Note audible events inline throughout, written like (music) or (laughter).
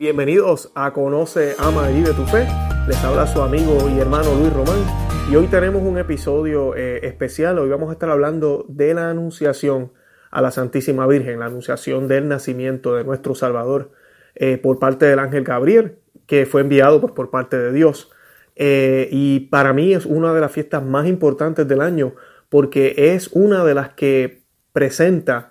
Bienvenidos a Conoce, Ama y Vive tu Fe. Les habla su amigo y hermano Luis Román. Y hoy tenemos un episodio eh, especial. Hoy vamos a estar hablando de la anunciación a la Santísima Virgen, la anunciación del nacimiento de nuestro Salvador eh, por parte del ángel Gabriel, que fue enviado pues, por parte de Dios. Eh, y para mí es una de las fiestas más importantes del año porque es una de las que presenta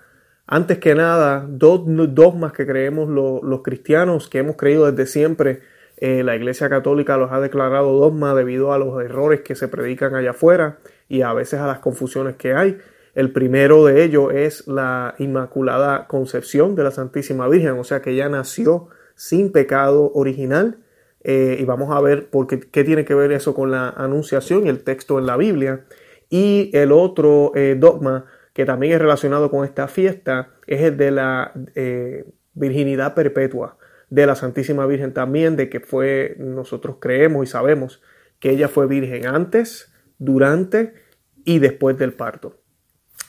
antes que nada, dos dogmas que creemos los cristianos, que hemos creído desde siempre, eh, la Iglesia Católica los ha declarado dogma debido a los errores que se predican allá afuera y a veces a las confusiones que hay. El primero de ellos es la Inmaculada Concepción de la Santísima Virgen, o sea que ella nació sin pecado original. Eh, y vamos a ver por qué, qué, tiene que ver eso con la anunciación y el texto en la Biblia. Y el otro eh, dogma que también es relacionado con esta fiesta, es el de la eh, virginidad perpetua de la Santísima Virgen también, de que fue, nosotros creemos y sabemos que ella fue virgen antes, durante y después del parto.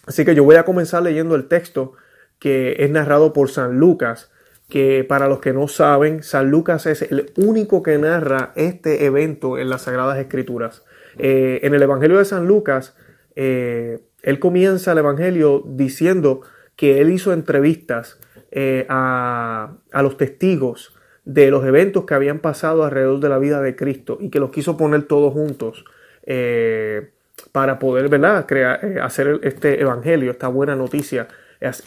Así que yo voy a comenzar leyendo el texto que es narrado por San Lucas, que para los que no saben, San Lucas es el único que narra este evento en las Sagradas Escrituras. Eh, en el Evangelio de San Lucas, eh, él comienza el Evangelio diciendo que él hizo entrevistas eh, a, los testigos de los eventos que habían pasado alrededor de la vida de Cristo y que los quiso poner todos juntos eh, para poder ¿verdad? Crear, eh, hacer este Evangelio, esta buena noticia,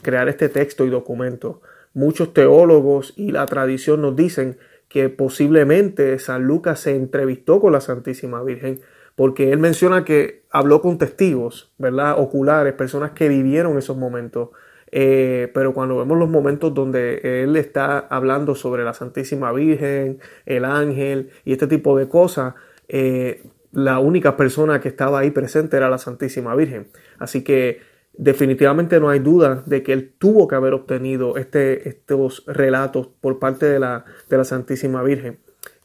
crear este texto y documento. Muchos teólogos y la tradición nos dicen que posiblemente San Lucas se entrevistó con la Santísima Virgen porque él menciona que habló con testigos, ¿verdad? Oculares, personas que vivieron esos momentos. Eh, pero cuando vemos los momentos donde él está hablando sobre la Santísima Virgen, el ángel y este tipo de cosas, eh, la única persona que estaba ahí presente era la Santísima Virgen. Así que definitivamente no hay duda de que él tuvo que haber obtenido este, estos relatos por parte de la, de la Santísima Virgen,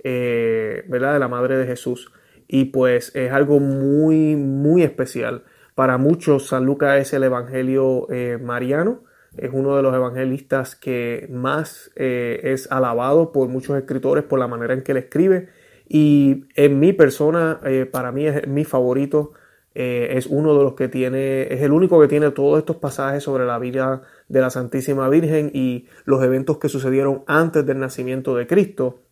eh, ¿verdad? De la Madre de Jesús y pues es algo muy, muy especial. Para muchos, San Lucas es el Evangelio eh, mariano, es uno de los evangelistas que más eh, es alabado por muchos escritores por la manera en que él escribe y en mi persona, eh, para mí es mi favorito, es uno de los que tiene, es el único que tiene todos estos pasajes sobre la vida de la Santísima Virgen y los eventos que sucedieron antes del nacimiento de Cristo.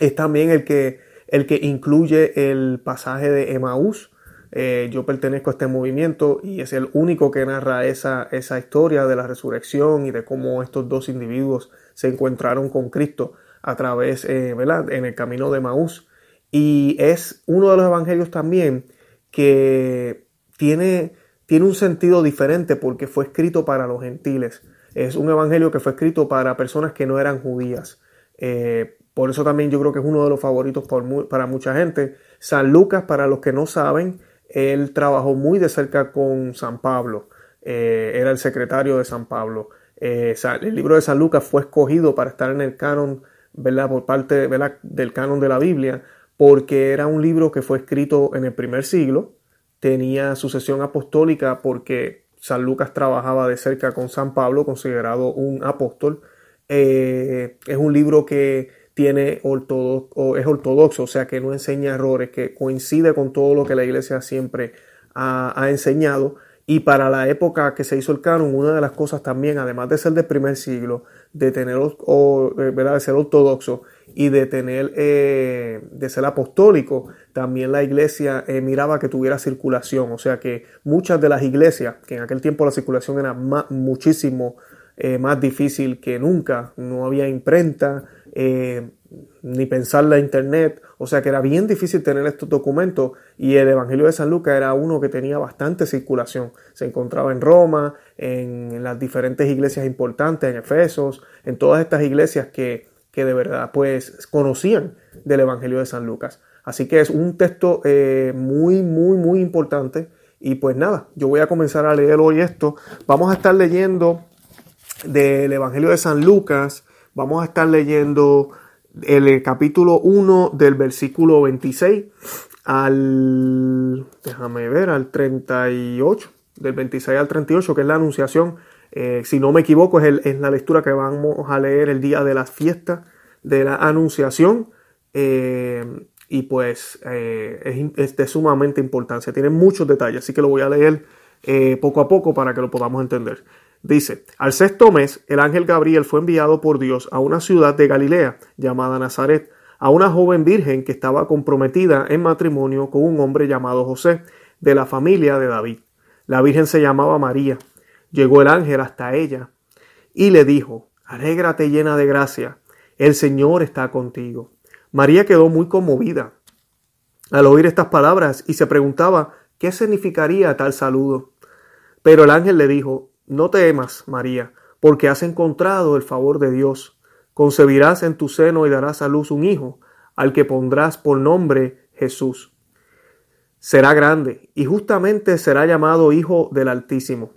Es también el que el que incluye el pasaje de Emaús. Eh, yo pertenezco a este movimiento y es el único que narra esa, esa historia de la resurrección y de cómo estos dos individuos se encontraron con Cristo a través, eh, ¿verdad?, en el camino de Emaús. Y es uno de los evangelios también que tiene, tiene un sentido diferente porque fue escrito para los gentiles. Es un evangelio que fue escrito para personas que no eran judías. Eh, por eso también yo creo que es uno de los favoritos para mucha gente. San Lucas, para los que no saben, él trabajó muy de cerca con San Pablo. Eh, era el secretario de San Pablo. Eh, el libro de San Lucas fue escogido para estar en el canon, ¿verdad? Por parte del canon de la Biblia, porque era un libro que fue escrito en el primer siglo, tenía sucesión apostólica porque San Lucas trabajaba de cerca con San Pablo, considerado un apóstol. Eh, es un libro que tiene ortodoxo, es ortodoxo, o sea que no enseña errores, que coincide con todo lo que la iglesia siempre ha, enseñado. Y para la época que se hizo el canon, una de las cosas también, además de ser del primer siglo, de tener o, ¿verdad? de ser ortodoxo y de tener eh, de ser apostólico, también la iglesia eh, miraba que tuviera circulación. O sea que muchas de las iglesias, que en aquel tiempo la circulación era muchísimo eh, más difícil que nunca, no había imprenta, eh, ni pensar la internet, o sea que era bien difícil tener estos documentos y el Evangelio de San Lucas era uno que tenía bastante circulación, se encontraba en Roma, en las diferentes iglesias importantes, en Efesos, en todas estas iglesias que, que de verdad pues conocían del Evangelio de San Lucas. Así que es un texto eh, muy, muy, muy importante. Y pues nada, yo voy a comenzar a leer hoy esto. Vamos a estar leyendo del Evangelio de San Lucas, Vamos a estar leyendo el capítulo 1 del versículo 26 al, déjame ver, al 38, del 26 al 38, que es la anunciación. Eh, si no me equivoco, es, la lectura que vamos a leer el día de las fiestas de la Anunciación y pues es, de sumamente importancia. Tiene muchos detalles, así que lo voy a leer poco a poco para que lo podamos entender. Dice, al sexto mes, el ángel Gabriel fue enviado por Dios a una ciudad de Galilea llamada Nazaret, a una joven virgen que estaba comprometida en matrimonio con un hombre llamado José, de la familia de David. La virgen se llamaba María. Llegó el ángel hasta ella y le dijo, Alégrate llena de gracia, el Señor está contigo. María quedó muy conmovida al oír estas palabras y se preguntaba qué significaría tal saludo. Pero el ángel le dijo, No temas, María, porque has encontrado el favor de Dios. Concebirás en tu seno y darás a luz un hijo, al que pondrás por nombre Jesús será grande y justamente será llamado Hijo del Altísimo.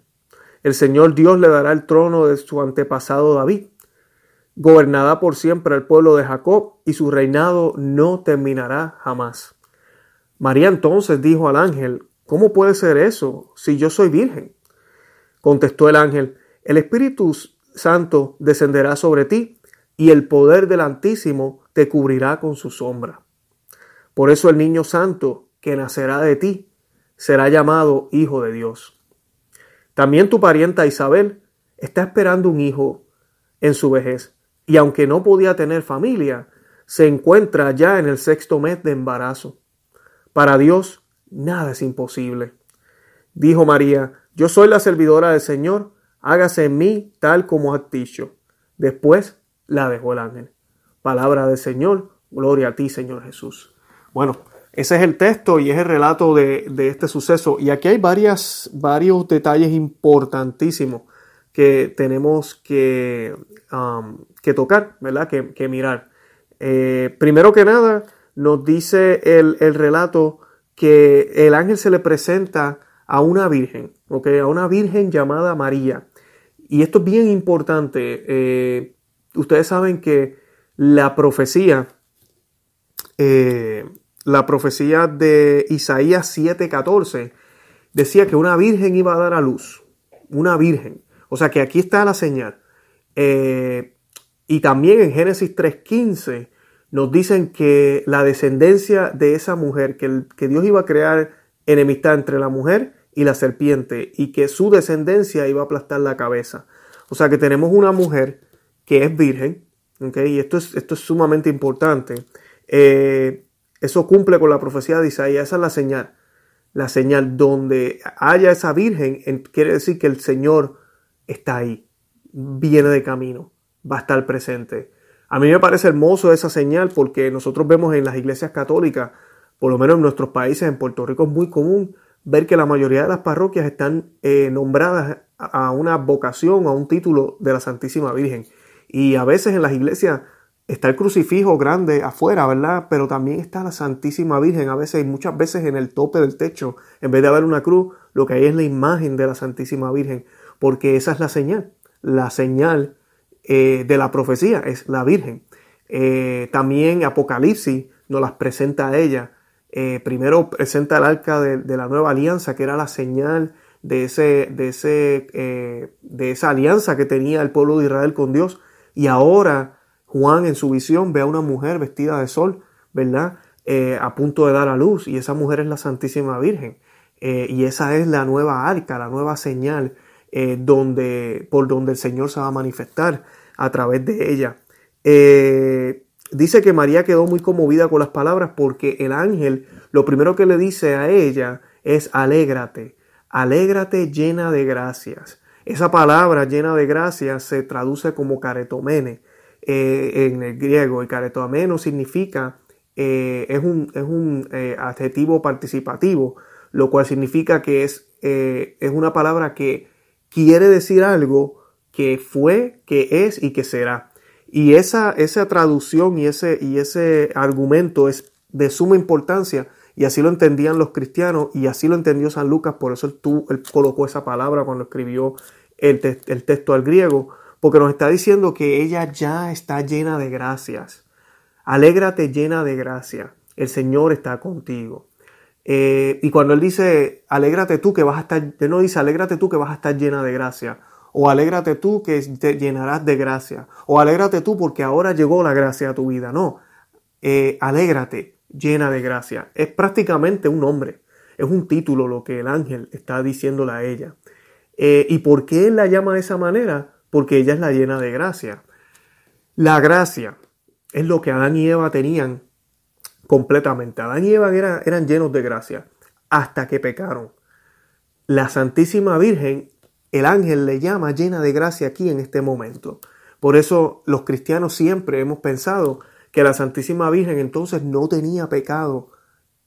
El Señor Dios le dará el trono de su antepasado David. Gobernará por siempre el pueblo de Jacob y su reinado no terminará jamás. María entonces dijo al ángel, ¿Cómo puede ser eso si yo soy virgen? Contestó el ángel, El Espíritu Santo descenderá sobre ti y el poder del Altísimo te cubrirá con su sombra. Por eso el niño santo que nacerá de ti será llamado Hijo de Dios. También tu parienta Isabel está esperando un hijo en su vejez, y aunque no podía tener familia, se encuentra ya en el sexto mes de embarazo. Para Dios nada es imposible. Dijo María, yo soy la servidora del Señor, hágase en mí tal como has dicho. Después la dejó el ángel. Palabra del Señor, gloria a ti, Señor Jesús. Bueno, ese es el texto y es el relato de, este suceso. Y aquí hay varios detalles importantísimos que tenemos que, um, que tocar, ¿verdad? Que, mirar. Eh, primero que nada, nos dice el, relato que el ángel se le presenta a una virgen, ¿ok? A una virgen llamada María. Y esto es bien importante. Eh, ustedes saben que la profecía eh, la profecía de Isaías 7:14 decía que una virgen iba a dar a luz. Una virgen. O sea que aquí está la señal. Eh, y también en Génesis 3:15 nos dicen que la descendencia de esa mujer, que, que Dios iba a crear enemistad entre la mujer y la serpiente y que su descendencia iba a aplastar la cabeza. O sea que tenemos una mujer que es virgen, y esto es, esto es sumamente importante. Eh, eso cumple con la profecía de Isaías. Esa es la señal. La señal donde haya esa virgen quiere decir que el Señor está ahí. Viene de camino. Va a estar presente. A mí me parece hermoso esa señal porque nosotros vemos en las iglesias católicas, por lo menos en nuestros países, en Puerto Rico es muy común ver que la mayoría de las parroquias están eh, nombradas a una vocación, a un título de la Santísima Virgen. Y a veces en las iglesias está el crucifijo grande afuera, ¿verdad? Pero también está la Santísima Virgen. A veces, muchas veces en el tope del techo, en vez de haber una cruz, lo que hay es la imagen de la Santísima Virgen, porque esa es la señal. La señal eh, de la profecía es la Virgen. Eh, también Apocalipsis nos las presenta a ella. Eh, primero presenta el arca de, la nueva alianza, que era la señal de, ese, de, ese, de esa alianza que tenía el pueblo de Israel con Dios. Y ahora Juan en su visión ve a una mujer vestida de sol, ¿verdad? Eh, a punto de dar a luz y esa mujer es la Santísima Virgen. Eh, y esa es la nueva arca, la nueva señal eh, donde, por donde el Señor se va a manifestar a través de ella. Dice que María quedó muy conmovida con las palabras porque el ángel lo primero que le dice a ella es alégrate, alégrate llena de gracias. Esa palabra llena de gracias se traduce como caretomene, eh, en el griego. Y caretoameno significa, eh, es un, es un eh, adjetivo participativo, lo cual significa que es, es una palabra que quiere decir algo que fue, que es y que será. Y esa, esa traducción y ese, y ese argumento es de suma importancia y así lo entendían los cristianos y así lo entendió San Lucas, por eso él, él colocó esa palabra cuando escribió el, el texto al griego, porque nos está diciendo que ella ya está llena de gracias. Alégrate llena de gracia, el Señor está contigo. Eh, y cuando Él dice, alégrate tú que vas a estar, Él no dice, alégrate tú que vas a estar llena de gracia, O alégrate tú que te llenarás de gracia. O alégrate tú porque ahora llegó la gracia a tu vida. No, eh, alégrate, llena de gracia. Es prácticamente un nombre. Es un título lo que el ángel está diciéndole a ella. Eh, ¿Y por qué él la llama de esa manera? Porque ella es la llena de gracia. La gracia es lo que Adán y Eva tenían completamente. Adán y Eva eran llenos de gracia hasta que pecaron. La Santísima Virgen, el ángel le llama llena de gracia aquí en este momento. Por eso los cristianos siempre hemos pensado que la Santísima Virgen entonces no tenía pecado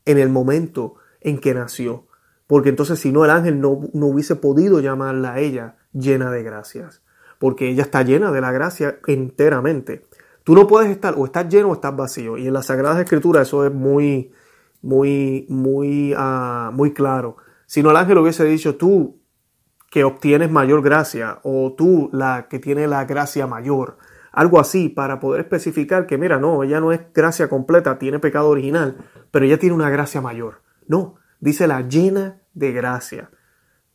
en el momento en que nació. Porque entonces si no el ángel no, no hubiese podido llamarla a ella llena de gracias. Porque ella está llena de la gracia enteramente. Tú no puedes estar o estás lleno o estás vacío. Y en las Sagradas Escrituras eso es muy, muy, muy, uh, muy claro. Si no el ángel hubiese dicho tú que obtienes mayor gracia o tú la que tiene la gracia mayor. Algo así para poder especificar que mira, no, ella no es gracia completa, tiene pecado original, pero ella tiene una gracia mayor. No, dice la llena de gracia.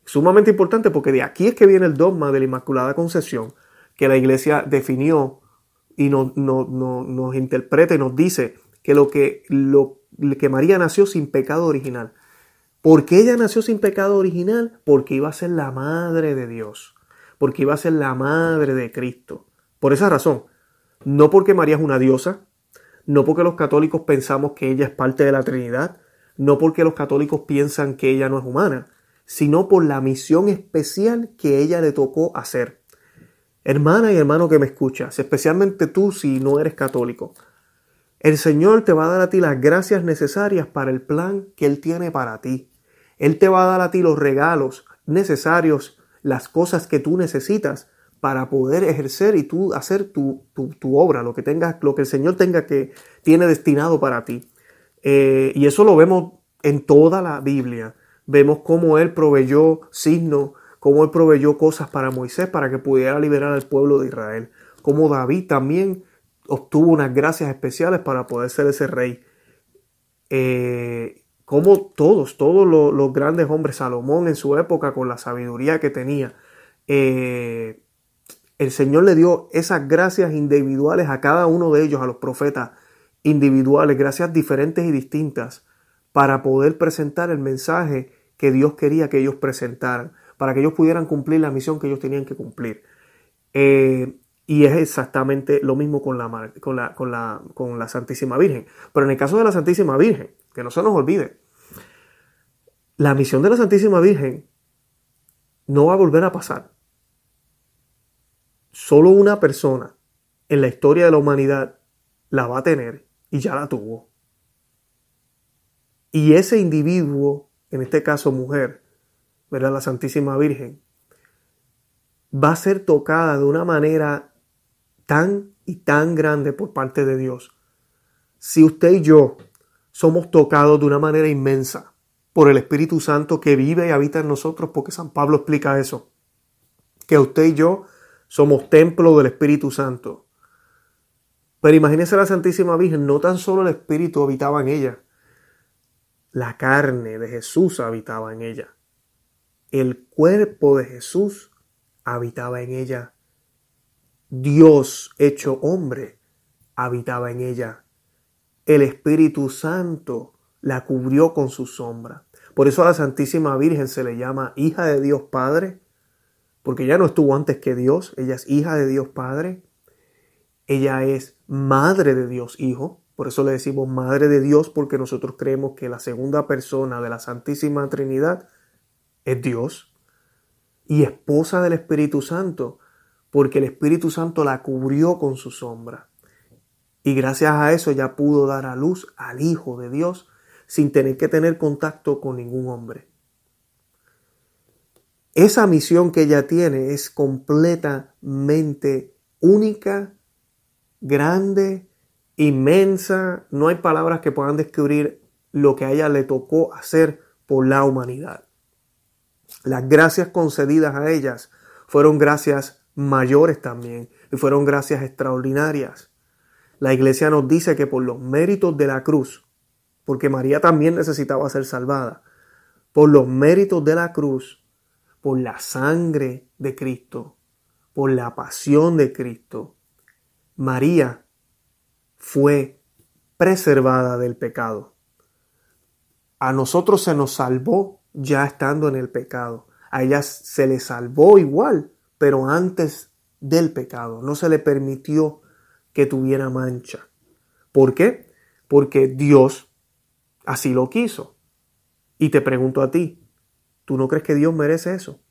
Sumamente importante porque de aquí es que viene el dogma de la Inmaculada Concepción que la iglesia definió y nos, nos interpreta y nos dice que lo que, lo que María nació sin pecado original. ¿Por qué ella nació sin pecado original? Porque iba a ser la madre de Dios, porque iba a ser la madre de Cristo. Por esa razón, no porque María es una diosa, no porque los católicos pensamos que ella es parte de la Trinidad, no porque los católicos piensan que ella no es humana, sino por la misión especial que ella le tocó hacer. Hermana y hermano que me escuchas, especialmente tú si no eres católico, el Señor te va a dar a ti las gracias necesarias para el plan que Él tiene para ti. Él te va a dar a ti los regalos necesarios, las cosas que tú necesitas para poder ejercer y tú hacer tu, obra, lo que lo que el Señor tenga que tiene destinado para ti. Eh, y eso lo vemos en toda la Biblia. Vemos cómo Él proveyó signos, cómo Él proveyó cosas para Moisés para que pudiera liberar al pueblo de Israel. Como David también obtuvo unas gracias especiales para poder ser ese rey. Eh, como todos, todos los, grandes hombres, Salomón en su época con la sabiduría que tenía, eh, el Señor le dio esas gracias individuales a cada uno de ellos, a los profetas individuales, gracias diferentes y distintas, para poder presentar el mensaje que Dios quería que ellos presentaran, para que ellos pudieran cumplir la misión que ellos tenían que cumplir. Eh, y es exactamente lo mismo con la, con, la, con, la, con la Santísima Virgen. Pero en el caso de la Santísima Virgen, que no se nos olvide. La misión de la Santísima Virgen no va a volver a pasar. Solo una persona en la historia de la humanidad la va a tener y ya la tuvo. Y ese individuo, en este caso mujer, ¿verdad? La Santísima Virgen, va a ser tocada de una manera tan y tan grande por parte de Dios. Si usted y yo somos tocados de una manera inmensa por el Espíritu Santo que vive y habita en nosotros, porque San Pablo explica eso, que usted y yo somos templo del Espíritu Santo. Pero imagínese la Santísima Virgen, no tan solo el Espíritu habitaba en ella, la carne de Jesús habitaba en ella. El cuerpo de Jesús habitaba en ella. Dios hecho hombre habitaba en ella el Espíritu Santo la cubrió con su sombra. Por eso a la Santísima Virgen se le llama hija de Dios Padre, porque ella no estuvo antes que Dios, ella es hija de Dios Padre, ella es madre de Dios Hijo, por eso le decimos madre de Dios, porque nosotros creemos que la segunda persona de la Santísima Trinidad es Dios, y esposa del Espíritu Santo, porque el Espíritu Santo la cubrió con su sombra. Y gracias a eso ya pudo dar a luz al Hijo de Dios sin tener que tener contacto con ningún hombre. Esa misión que ella tiene es completamente única, grande, inmensa. No hay palabras que puedan describir lo que a ella le tocó hacer por la humanidad. Las gracias concedidas a ellas fueron gracias mayores también y fueron gracias extraordinarias. La iglesia nos dice que por los méritos de la cruz, porque María también necesitaba ser salvada, por los méritos de la cruz, por la sangre de Cristo, por la pasión de Cristo, María fue preservada del pecado. A nosotros se nos salvó ya estando en el pecado. A ella se le salvó igual, pero antes del pecado. No se le permitió que tuviera mancha. ¿Por qué? Porque Dios así lo quiso. Y te pregunto a ti, ¿tú no crees que Dios merece eso?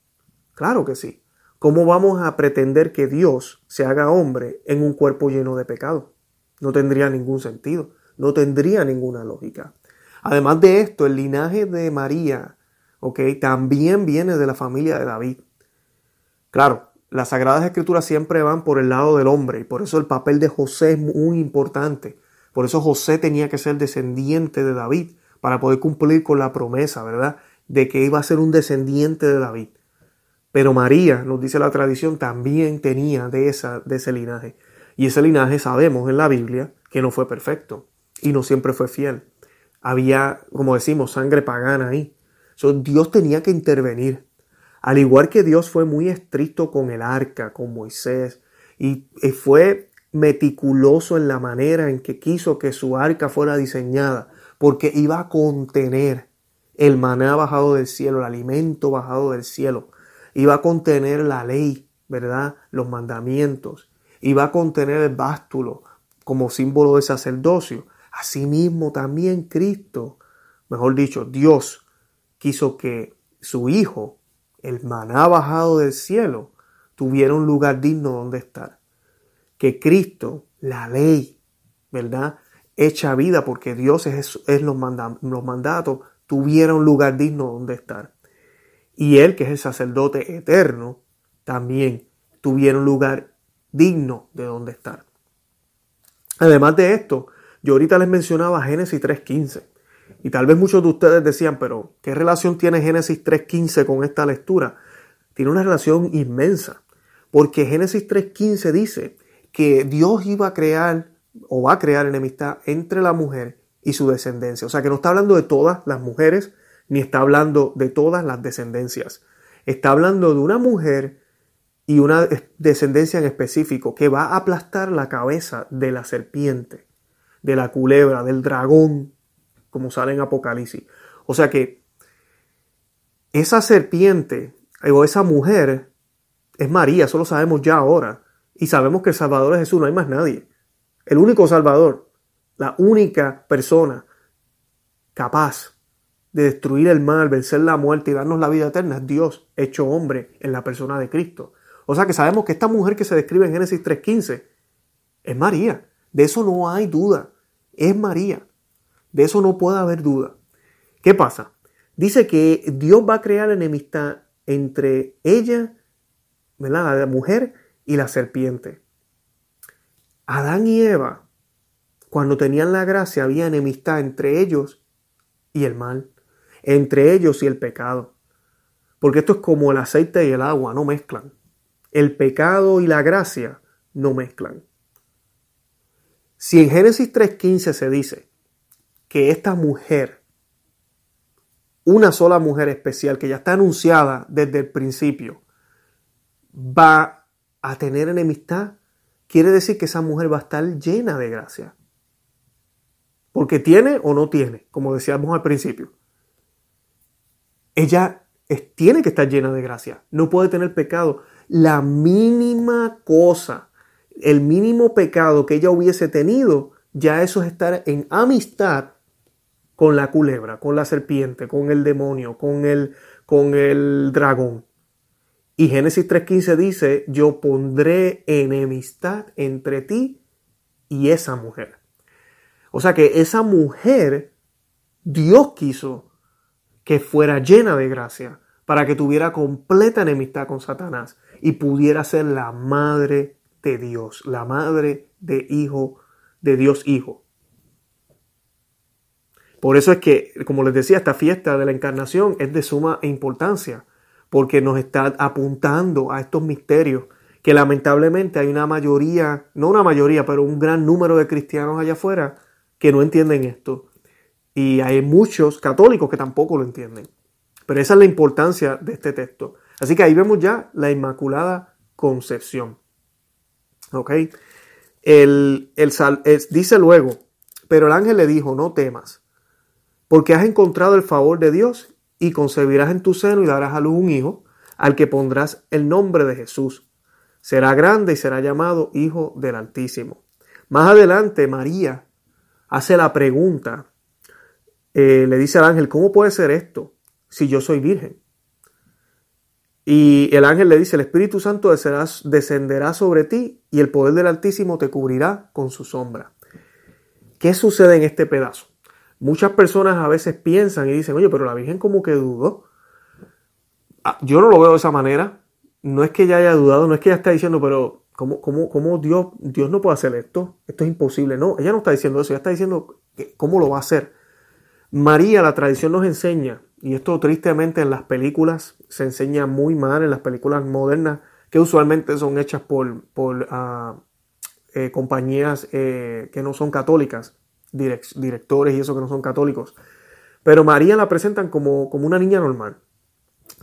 Claro que sí. ¿Cómo vamos a pretender que Dios se haga hombre en un cuerpo lleno de pecado? No tendría ningún sentido, no tendría ninguna lógica. Además de esto, el linaje de María, ¿ok? También viene de la familia de David. Claro, las Sagradas Escrituras siempre van por el lado del hombre y por eso el papel de José es muy importante. Por eso José tenía que ser descendiente de David para poder cumplir con la promesa, ¿verdad? De que iba a ser un descendiente de David. Pero María, nos dice la tradición, también tenía de, esa, de ese linaje. Y ese linaje sabemos en la Biblia que no fue perfecto y no siempre fue fiel. Había, como decimos, sangre pagana ahí. Dios tenía que intervenir. Al igual que Dios fue muy estricto con el arca, con Moisés, y fue meticuloso en la manera en que quiso que su arca fuera diseñada, porque iba a contener el maná bajado del cielo, el alimento bajado del cielo, iba a contener la ley, ¿verdad? Los mandamientos, iba a contener el bástulo como símbolo de sacerdocio. Asimismo también Cristo, mejor dicho, Dios quiso que su Hijo el maná bajado del cielo, tuviera un lugar digno donde estar. Que Cristo, la ley, ¿verdad? Hecha vida porque Dios es, los, los mandatos, tuviera un lugar digno donde estar. Y Él, que es el sacerdote eterno, también tuviera un lugar digno de donde estar. Además de esto, yo ahorita les mencionaba Génesis 3.15. Y tal vez muchos de ustedes decían, pero ¿qué relación tiene Génesis 3.15 con esta lectura? Tiene una relación inmensa, porque Génesis 3.15 dice que Dios iba a crear o va a crear enemistad entre la mujer y su descendencia. O sea que no está hablando de todas las mujeres, ni está hablando de todas las descendencias. Está hablando de una mujer y una descendencia en específico que va a aplastar la cabeza de la serpiente, de la culebra, del dragón, como sale en Apocalipsis. O sea que esa serpiente o esa mujer es María, eso lo sabemos ya ahora. Y sabemos que el Salvador es Jesús, no hay más nadie. El único Salvador, la única persona capaz de destruir el mal, vencer la muerte y darnos la vida eterna es Dios, hecho hombre en la persona de Cristo. O sea que sabemos que esta mujer que se describe en Génesis 3.15 es María. De eso no hay duda. Es María. De eso no puede haber duda. ¿Qué pasa? Dice que Dios va a crear enemistad entre ella, ¿verdad? la mujer y la serpiente. Adán y Eva, cuando tenían la gracia, había enemistad entre ellos y el mal, entre ellos y el pecado. Porque esto es como el aceite y el agua, no mezclan. El pecado y la gracia no mezclan. Si en Génesis 3.15 se dice que esta mujer, una sola mujer especial que ya está anunciada desde el principio, va a tener enemistad, quiere decir que esa mujer va a estar llena de gracia. Porque tiene o no tiene, como decíamos al principio. Ella tiene que estar llena de gracia, no puede tener pecado. La mínima cosa, el mínimo pecado que ella hubiese tenido, ya eso es estar en amistad con la culebra, con la serpiente, con el demonio, con el, con el dragón. Y Génesis 3.15 dice, yo pondré enemistad entre ti y esa mujer. O sea que esa mujer, Dios quiso que fuera llena de gracia para que tuviera completa enemistad con Satanás y pudiera ser la madre de Dios, la madre de hijo, de Dios hijo. Por eso es que, como les decía, esta fiesta de la encarnación es de suma importancia, porque nos está apuntando a estos misterios que lamentablemente hay una mayoría, no una mayoría, pero un gran número de cristianos allá afuera que no entienden esto. Y hay muchos católicos que tampoco lo entienden. Pero esa es la importancia de este texto. Así que ahí vemos ya la Inmaculada concepción. ¿Ok? El, dice luego, pero el ángel le dijo, no temas, porque has encontrado el favor de Dios y concebirás en tu seno y darás a luz un hijo, al que pondrás el nombre de Jesús. Será grande y será llamado Hijo del Altísimo. Más adelante, María hace la pregunta, eh, le dice al ángel, ¿cómo puede ser esto si yo soy virgen? Y el ángel le dice, el Espíritu Santo descenderá sobre ti y el poder del Altísimo te cubrirá con su sombra. ¿Qué sucede en este pedazo? Muchas personas a veces piensan y dicen, oye, pero la Virgen como que dudó. Ah, yo no lo veo de esa manera. No es que ella haya dudado, no es que ella está diciendo, pero ¿cómo, cómo, cómo Dios, Dios no puede hacer esto? Esto es imposible. No, ella no está diciendo eso, ella está diciendo cómo lo va a hacer. María, la tradición nos enseña y esto tristemente en las películas se enseña muy mal, en las películas modernas, que usualmente son hechas por, por ah, eh, compañías eh, que no son católicas, directores y eso que no son católicos. Pero María la presentan como, como una niña normal,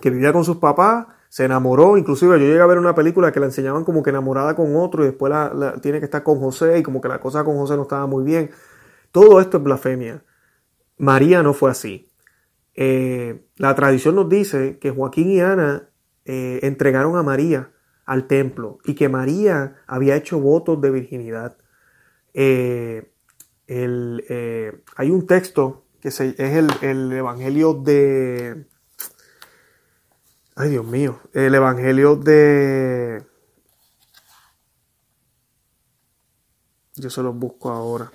que vivía con sus papás, se enamoró, inclusive yo llegué a ver una película que la enseñaban como que enamorada con otro y después la, tiene que estar con José y como que la cosa con José no estaba muy bien. Todo esto es blasfemia. María no fue así. Eh, la tradición nos dice que Joaquín y Ana eh, entregaron a María al templo y que María había hecho votos de virginidad. Eh, hay un texto que es el, el, Evangelio de... Ay Dios mío, el Evangelio de... Yo se los busco ahora.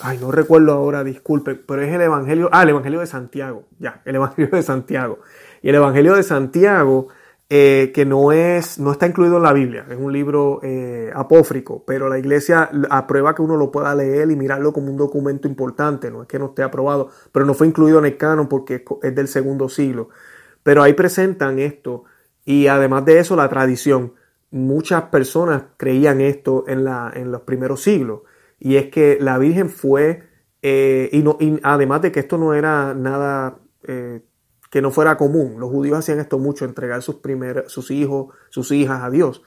Ay, no recuerdo ahora, disculpe, pero es el Evangelio, ah, el Evangelio de Santiago, ya, el Evangelio de Santiago. Y el Evangelio de Santiago, eh, que no, es, no está incluido en la Biblia, es un libro eh, apófrico, pero la iglesia aprueba que uno lo pueda leer y mirarlo como un documento importante, no es que no esté aprobado, pero no fue incluido en el canon porque es del segundo siglo. Pero ahí presentan esto y además de eso la tradición. Muchas personas creían esto en, la, en los primeros siglos y es que la Virgen fue, eh, y, no, además de que esto no era nada que no fuera común, los judíos hacían esto mucho, entregar sus, sus hijos, sus hijas a Dios.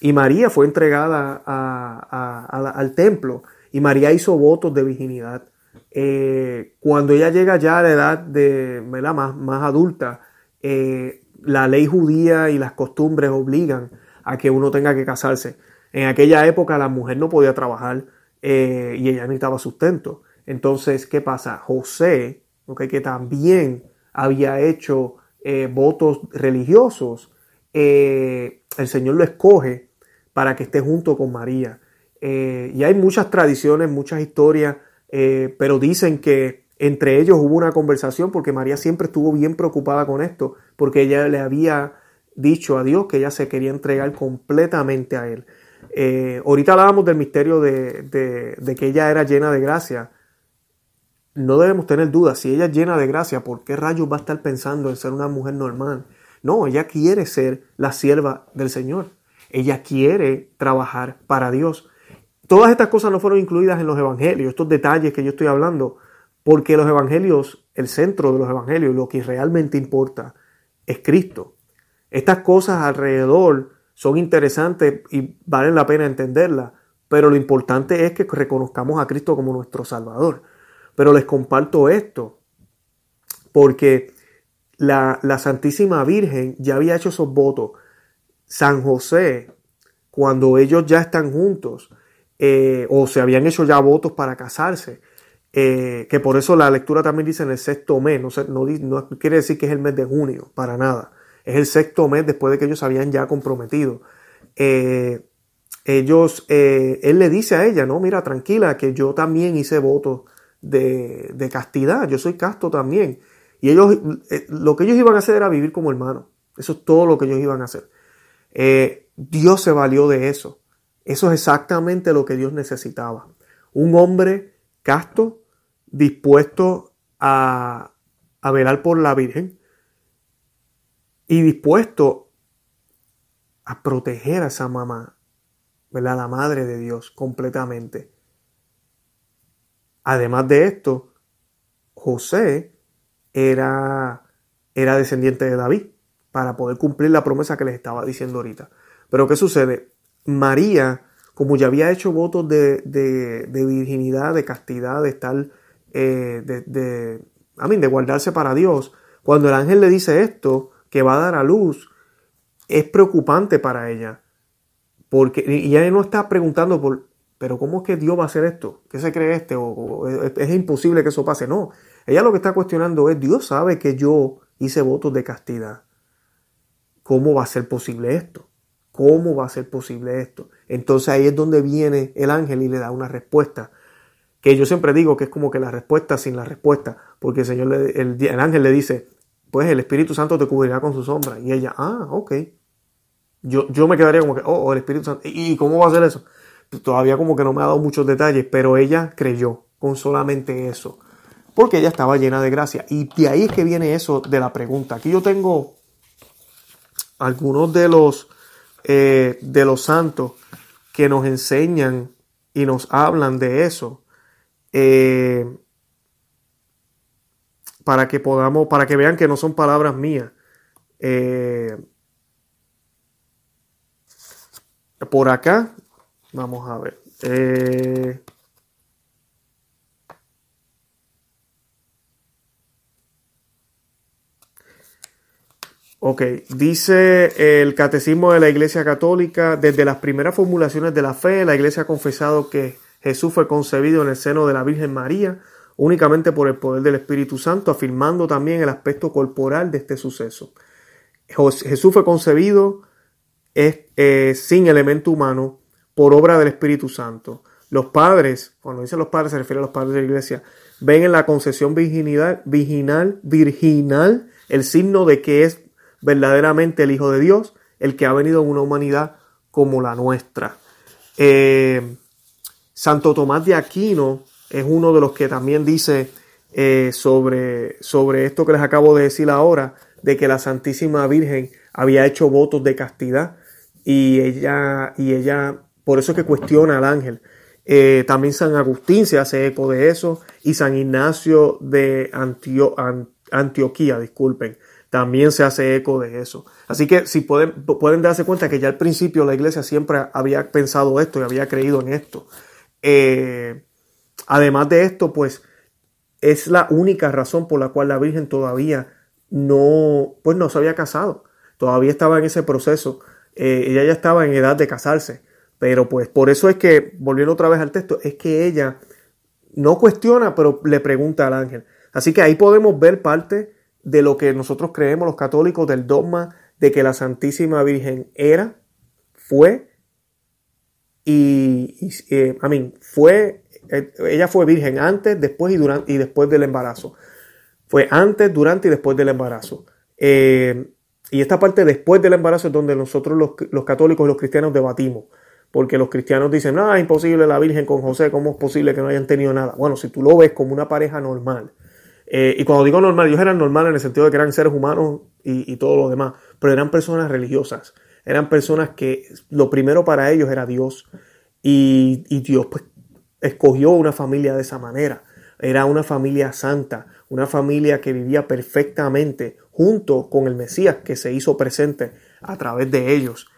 Y María fue entregada al templo y María hizo votos de virginidad. Eh, cuando ella llega ya a la edad de, Más, más adulta, la ley judía y las costumbres obligan a que uno tenga que casarse. En aquella época la mujer no podía trabajar, eh, y ella necesitaba sustento. Entonces, ¿qué pasa? José, que también había hecho eh, votos religiosos, eh, el Señor lo escoge para que esté junto con María. y hay muchas tradiciones, muchas historias, pero dicen que entre ellos hubo una conversación porque María siempre estuvo bien preocupada con esto, porque ella le había dicho a Dios que ella se quería entregar completamente a Él. Eh, ahorita hablábamos del misterio de, que ella era llena de gracia. No debemos tener dudas, si ella es llena de gracia, ¿por qué rayos va a estar pensando en ser una mujer normal? No, ella quiere ser la sierva del Señor. Ella quiere trabajar para Dios. Todas estas cosas no fueron incluidas en los evangelios, estos detalles que yo estoy hablando, porque los evangelios, el centro de los evangelios, lo que realmente importa es Cristo. Estas cosas alrededor son interesantes y valen la pena entenderlas, pero lo importante es que reconozcamos a Cristo como nuestro Salvador. Pero les comparto esto, porque la, Santísima Virgen ya había hecho esos votos. San José, cuando ellos ya están juntos, eh, o se habían hecho ya votos para casarse, eh, que por eso la lectura también dice en el sexto mes, no, no, no, quiere decir que es el mes de junio, para nada. Es el sexto mes después de que ellos habían ya comprometido. Eh, ellos, él le dice a ella, no, mira, tranquila, que yo también hice votos de, castidad, yo soy casto también. Y ellos, eh, lo que ellos iban a hacer era vivir como hermanos. Eso es todo lo que ellos iban a hacer. Dios se valió de eso. Eso es exactamente lo que Dios necesitaba. Un hombre casto, dispuesto a, a velar por la Virgen, y dispuesto a proteger a esa mamá, ¿verdad? La madre de Dios completamente. Además de esto, José era, era descendiente de David para poder cumplir la promesa que les estaba diciendo ahorita. Pero ¿qué sucede? María, como ya había hecho votos de, virginidad, de castidad, de estar, eh, de, de, de guardarse para Dios, cuando el ángel le dice esto, que va a dar a luz, es preocupante para ella. Porque, y ella no está preguntando por, pero ¿cómo es que Dios va a hacer esto? ¿Qué se cree este? O, es, imposible que eso pase. No, ella lo que está cuestionando es, Dios sabe que yo hice votos de castidad. ¿Cómo va a ser posible esto? ¿Cómo va a ser posible esto? Entonces ahí es donde viene el ángel y le da una respuesta. Que yo siempre digo que es como que la respuesta sin la respuesta. Porque el Señor, el, el ángel le dice, pues el Espíritu Santo te cubrirá con su sombra. Y ella, ah, ok. Yo, yo me quedaría como que, oh, oh el Espíritu Santo. ¿Y cómo va a hacer eso? Todavía como que no me ha dado muchos detalles, pero ella creyó con solamente eso. Porque ella estaba llena de gracia. Y de ahí es que viene eso de la pregunta. Aquí yo tengo algunos de los, eh, de los santos que nos enseñan y nos hablan de eso. Eh, para que podamos, para que vean que no son palabras mías. Eh, por acá, vamos a ver. Eh, ok, dice el Catecismo de la Iglesia Católica, desde las primeras formulaciones de la fe, la Iglesia ha confesado que Jesús fue concebido en el seno de la Virgen María únicamente por el poder del Espíritu Santo, afirmando también el aspecto corporal de este suceso. Jesús fue concebido eh, sin elemento humano por obra del Espíritu Santo. Los padres, cuando dicen los padres se refiere a los padres de la iglesia, ven en la concesión virginal, virginal, virginal el signo de que es verdaderamente el Hijo de Dios, el que ha venido en una humanidad como la nuestra. Eh, Santo Tomás de Aquino es uno de los que también dice eh, sobre, sobre esto que les acabo de decir ahora, de que la Santísima Virgen había hecho votos de castidad y ella, y ella por eso es que cuestiona al ángel. Eh, también San Agustín se hace eco de eso y San Ignacio de Antioquía, disculpen, también se hace eco de eso. Así que si pueden, pueden darse cuenta que ya al principio la iglesia siempre había pensado esto y había creído en esto. Eh, Además de esto, pues es la única razón por la cual la Virgen todavía no, pues no se había casado. Todavía estaba en ese proceso. Eh, ella ya estaba en edad de casarse. Pero pues por eso es que, volviendo otra vez al texto, es que ella no cuestiona, pero le pregunta al ángel. Así que ahí podemos ver parte de lo que nosotros creemos los católicos del dogma de que la Santísima Virgen era, fue y, eh, a mí, fue eh, ella fue virgen antes, después y, durante, y después del embarazo. Fue antes, durante y después del embarazo. Eh, y esta parte después del embarazo es donde nosotros los, católicos y los cristianos debatimos. Porque los cristianos dicen, no, es imposible la Virgen con José, ¿cómo es posible que no hayan tenido nada? Bueno, si tú lo ves como una pareja normal. Eh, y cuando digo normal, ellos eran normales en el sentido de que eran seres humanos y, todo lo demás, pero eran personas religiosas. Eran personas que lo primero para ellos era Dios. Y, y Dios pues escogió una familia de esa manera. Era una familia santa, una familia que vivía perfectamente junto con el Mesías que se hizo presente a través de ellos.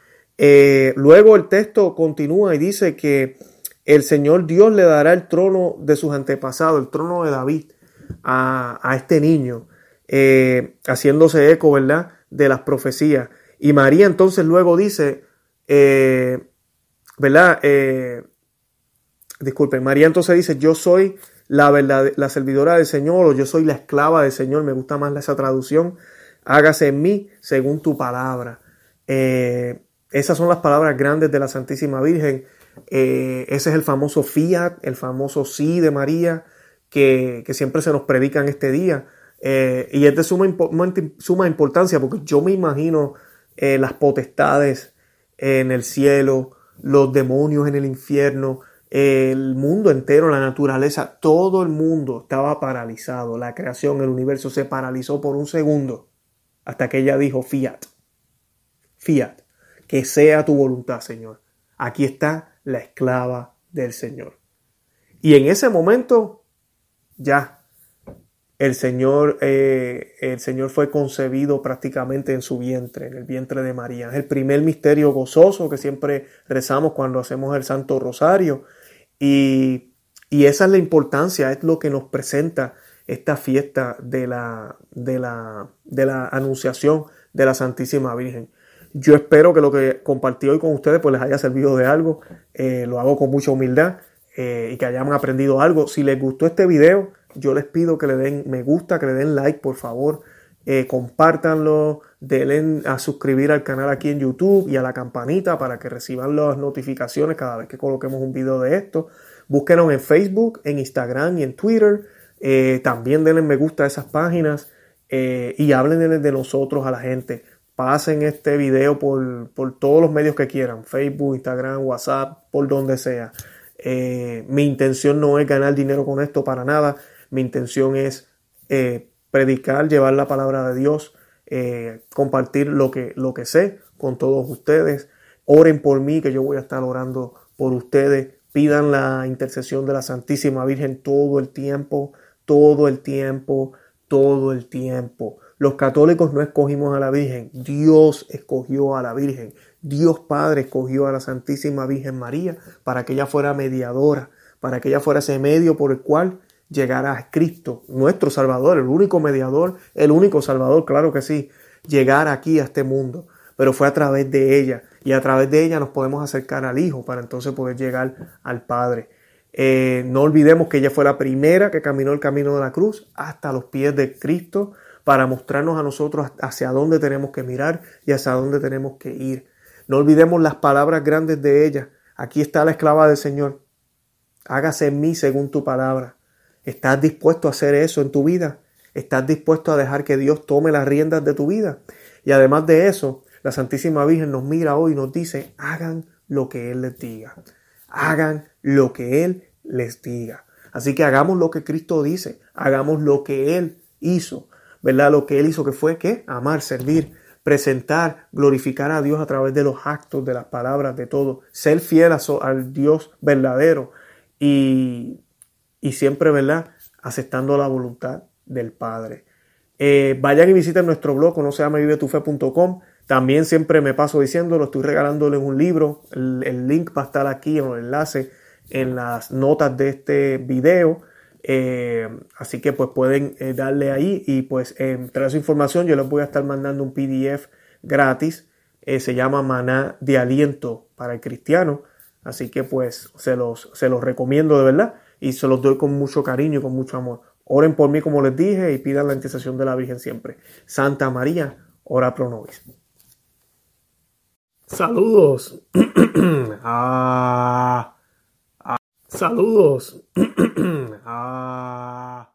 Eh, luego el texto continúa y dice que el Señor Dios le dará el trono de sus antepasados, el trono de David, a, este niño, eh, haciéndose eco, ¿verdad?, de las profecías. Y María entonces luego dice, eh, ¿verdad? disculpen, María entonces dice, yo soy la, verdad, la servidora del Señor o yo soy la esclava del Señor, me gusta más esa traducción, hágase en mí según tu palabra. Esas son las palabras grandes de la Santísima Virgen. Eh, ese es el famoso fiat, el famoso sí de María, que, siempre se nos predica en este día. Eh, y es de suma, suma, importancia porque yo me imagino las potestades en el cielo, los demonios en el infierno, el mundo entero, la naturaleza, todo el mundo estaba paralizado. La creación, el universo se paralizó por un segundo hasta que ella dijo, fiat, fiat, que sea tu voluntad, Señor. Aquí está la esclava del Señor. Y en ese momento, ya, el Señor, eh, el Señor fue concebido prácticamente en su vientre, en el vientre de María. Es el primer misterio gozoso que siempre rezamos cuando hacemos el Santo Rosario. Y, y esa es la importancia, es lo que nos presenta esta fiesta de la, de la, de la anunciación de la Santísima Virgen. Yo espero que lo que compartí hoy con ustedes pues les haya servido de algo. Eh, lo hago con mucha humildad eh, y que hayan aprendido algo. Si les gustó este video, yo les pido que le den me gusta, que le den like, por favor. Eh, compártanlo, denle a suscribir al canal aquí en YouTube y a la campanita para que reciban las notificaciones cada vez que coloquemos un video de esto. Búsquenos en Facebook, en Instagram y en Twitter. también denle me gusta a esas páginas y hablen de nosotros a la gente pasen este video por, todos los medios que quieran, Facebook, Instagram, WhatsApp, por donde sea. Eh, mi intención no es ganar dinero con esto para nada, mi intención es eh, predicar, llevar la palabra de Dios, eh, compartir lo que, lo que sé con todos ustedes. Oren por mí, que yo voy a estar orando por ustedes. Pidan la intercesión de la Santísima Virgen todo el tiempo, todo el tiempo, todo el tiempo. Los católicos no escogimos a la Virgen, Dios escogió a la Virgen. Dios Padre escogió a la Santísima Virgen María para que ella fuera mediadora, para que ella fuera ese medio por el cual llegara a Cristo, nuestro Salvador, el único mediador, el único Salvador, claro que sí, llegar aquí a este mundo. Pero fue a través de ella y a través de ella nos podemos acercar al Hijo para entonces poder llegar al Padre. Eh, no olvidemos que ella fue la primera que caminó el camino de la cruz hasta los pies de Cristo para mostrarnos a nosotros hacia dónde tenemos que mirar y hacia dónde tenemos que ir. No olvidemos las palabras grandes de ella. Aquí está la esclava del Señor. Hágase en mí según tu palabra. ¿Estás dispuesto a hacer eso en tu vida? ¿Estás dispuesto a dejar que Dios tome las riendas de tu vida? Y además de eso, la Santísima Virgen nos mira hoy y nos dice, hagan lo que Él les diga. Hagan lo que Él les diga. Así que hagamos lo que Cristo dice, hagamos lo que Él hizo. ¿Verdad? Lo que él hizo que fue que amar, servir, presentar, glorificar a Dios a través de los actos, de las palabras, de todo, ser fiel al Dios verdadero y, y siempre, ¿verdad? Aceptando la voluntad del Padre. Eh, vayan y visiten nuestro blog, no se llama vivetufe.com. También siempre me paso diciéndolo, estoy regalándoles un libro. El, el, link va a estar aquí en el enlace en las notas de este video. Eh, así que pues pueden eh, darle ahí y pues tras su información yo les voy a estar mandando un PDF gratis. Eh, se llama Maná de Aliento para el Cristiano. Así que pues se los, se los recomiendo de verdad y se los doy con mucho cariño y con mucho amor. Oren por mí como les dije y pidan la intercesión de la Virgen siempre. Santa María, ora pro nobis. Saludos. (clears throat) ah. Saludos. (clears throat) Ah,